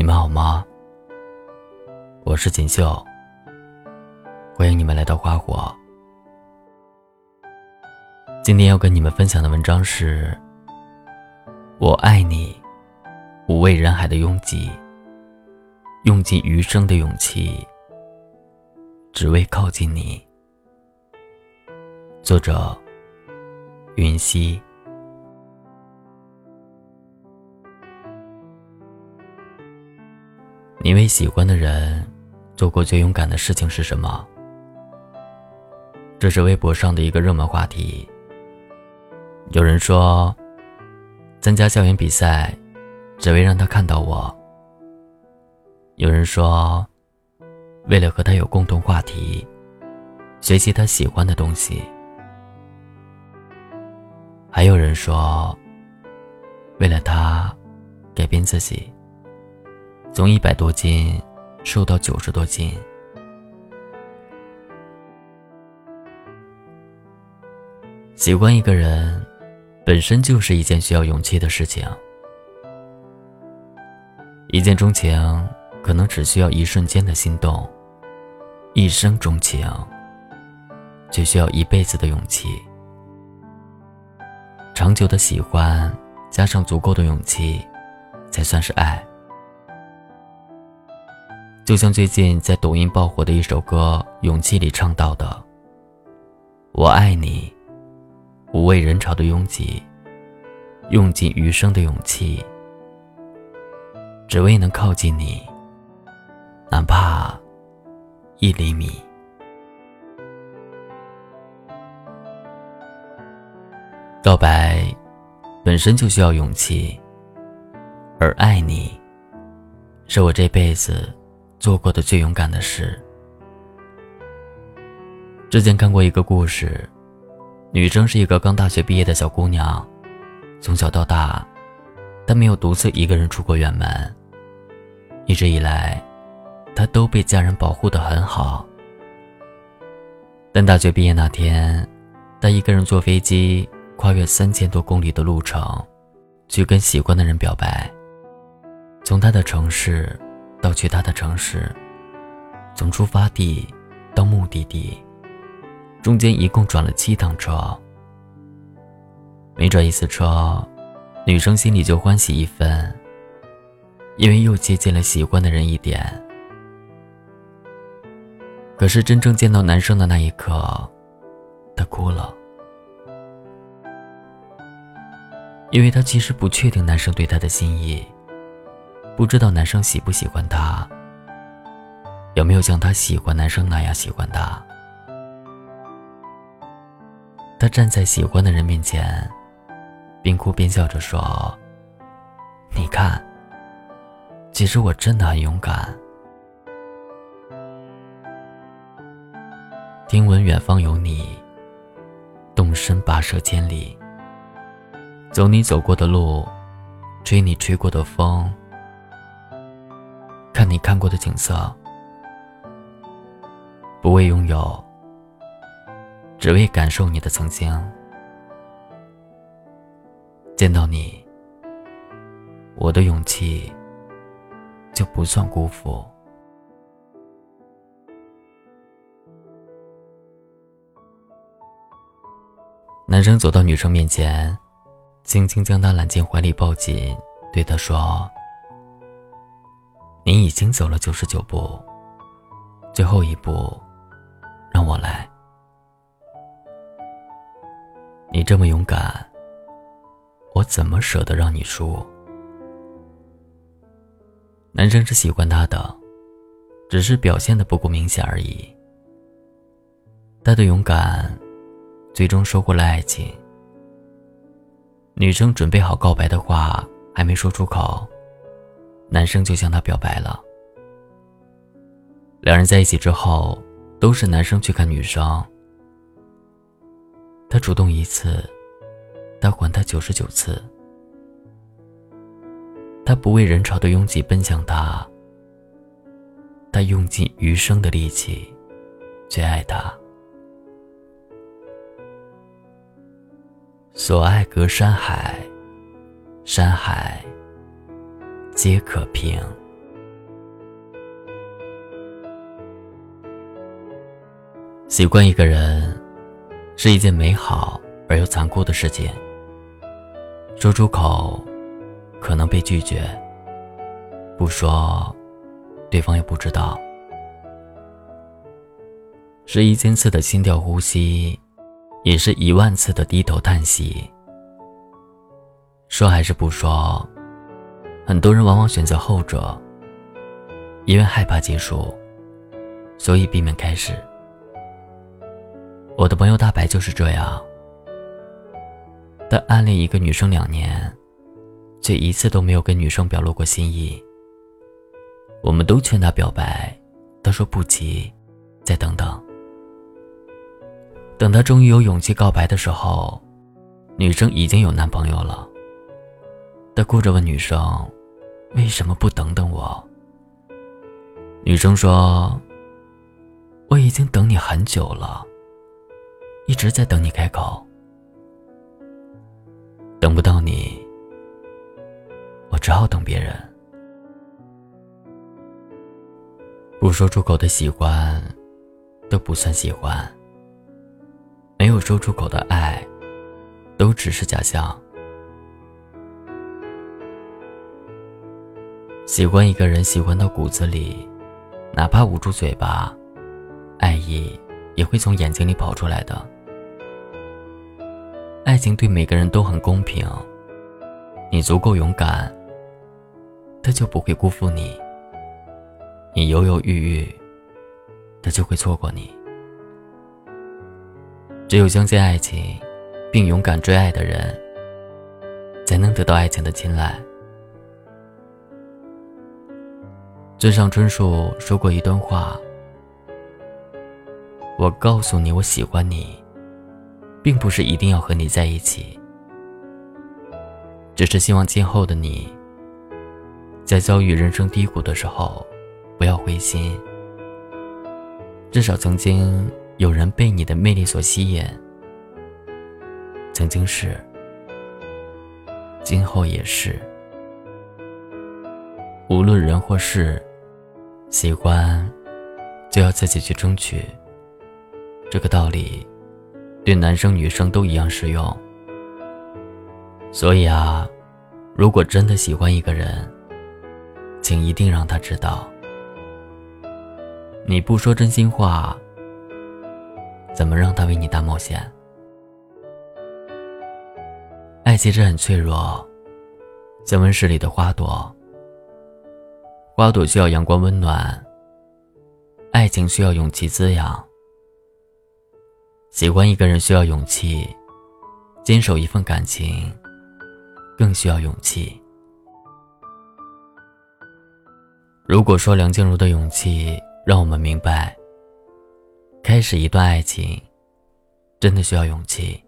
你们好吗？我是锦绣，欢迎你们来到花火。今天要跟你们分享的文章是：我爱你，五味人海的拥挤，用尽余生的勇气，只为靠近你。作者：云溪。你为喜欢的人做过最勇敢的事情是什么？这是微博上的一个热门话题。有人说，参加校园比赛，只为让他看到我；有人说，为了和他有共同话题，学习他喜欢的东西；还有人说，为了他改变自己。从一百多斤瘦到九十多斤，喜欢一个人本身就是一件需要勇气的事情。一见钟情可能只需要一瞬间的心动，一生钟情却需要一辈子的勇气。长久的喜欢加上足够的勇气，才算是爱。就像最近在抖音爆火的一首歌《勇气》里唱到的：“我爱你，无畏人潮的拥挤，用尽余生的勇气，只为能靠近你，哪怕一厘米。”告白本身就需要勇气，而爱你，是我这辈子。做过的最勇敢的事。之前看过一个故事，女生是一个刚大学毕业的小姑娘，从小到大，她没有独自一个人出过远门。一直以来，她都被家人保护的很好。但大学毕业那天，她一个人坐飞机跨越三千多公里的路程，去跟喜欢的人表白。从她的城市。到去他的城市，从出发地到目的地，中间一共转了七趟车。每转一次车，女生心里就欢喜一分，因为又接近了喜欢的人一点。可是真正见到男生的那一刻，她哭了，因为她其实不确定男生对她的心意。不知道男生喜不喜欢她，有没有像她喜欢男生那样喜欢她？她站在喜欢的人面前，边哭边笑着说：“你看，其实我真的很勇敢。”听闻远方有你，动身跋涉千里，走你走过的路，吹你吹过的风。看你看过的景色，不为拥有，只为感受你的曾经。见到你，我的勇气就不算辜负。男生走到女生面前，轻轻将她揽进怀里，抱紧，对她说。你已经走了九十九步，最后一步，让我来。你这么勇敢，我怎么舍得让你输？男生是喜欢她的，只是表现的不够明显而已。他的勇敢，最终收获了爱情。女生准备好告白的话，还没说出口。男生就向她表白了。两人在一起之后，都是男生去看女生。他主动一次，他还他九十九次。他不为人潮的拥挤奔向他，他用尽余生的力气去爱她。所爱隔山海，山海。皆可平。习惯一个人是一件美好而又残酷的事情说出口可能被拒绝不说对方也不知道。是一千次的心跳呼吸也是一万次的低头叹息。说还是不说很多人往往选择后者，因为害怕结束，所以避免开始。我的朋友大白就是这样，他暗恋一个女生两年，却一次都没有跟女生表露过心意。我们都劝他表白，他说不急，再等等。等他终于有勇气告白的时候，女生已经有男朋友了。他哭着问女生：“为什么不等等我？”女生说：“我已经等你很久了。”一直在等你开口，等不到你，我只好等别人。不说出口的喜欢，都不算喜欢；没有说出口的爱，都只是假象。喜欢一个人，喜欢到骨子里，哪怕捂住嘴巴，爱意也会从眼睛里跑出来的。爱情对每个人都很公平，你足够勇敢，他就不会辜负你；你犹犹豫豫，他就会错过你。只有相信爱情，并勇敢追爱的人，才能得到爱情的青睐。村上春树说过一段话：“我告诉你，我喜欢你。”并不是一定要和你在一起，只是希望今后的你，在遭遇人生低谷的时候，不要灰心。至少曾经有人被你的魅力所吸引，曾经是，今后也是。无论人或事，喜欢就要自己去争取。这个道理。对男生女生都一样适用。所以啊，如果真的喜欢一个人，请一定让他知道，你不说真心话，怎么让他为你大冒险？爱其实很脆弱，像温室里的花朵，花朵需要阳光温暖，爱情需要勇气滋养。喜欢一个人需要勇气，坚守一份感情更需要勇气。如果说梁静茹的勇气让我们明白，开始一段爱情真的需要勇气，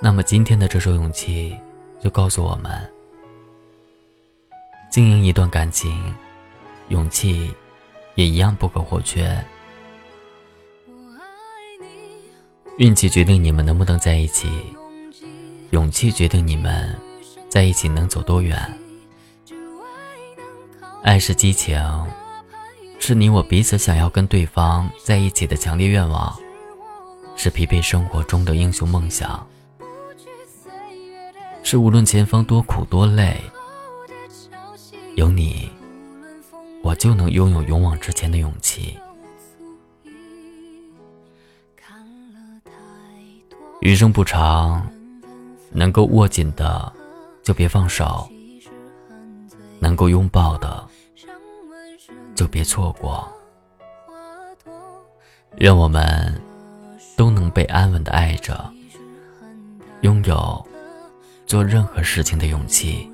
那么今天的这首勇气就告诉我们：经营一段感情，勇气。也一样不可或缺。运气决定你们能不能在一起，勇气决定你们在一起能走多远。爱是激情，是你我彼此想要跟对方在一起的强烈愿望，是疲惫生活中的英雄梦想，是无论前方多苦多累，有你。我就能拥有勇往直前的勇气。余生不长，能够握紧的就别放手，能够拥抱的就别错过。愿我们都能被安稳的爱着，拥有做任何事情的勇气。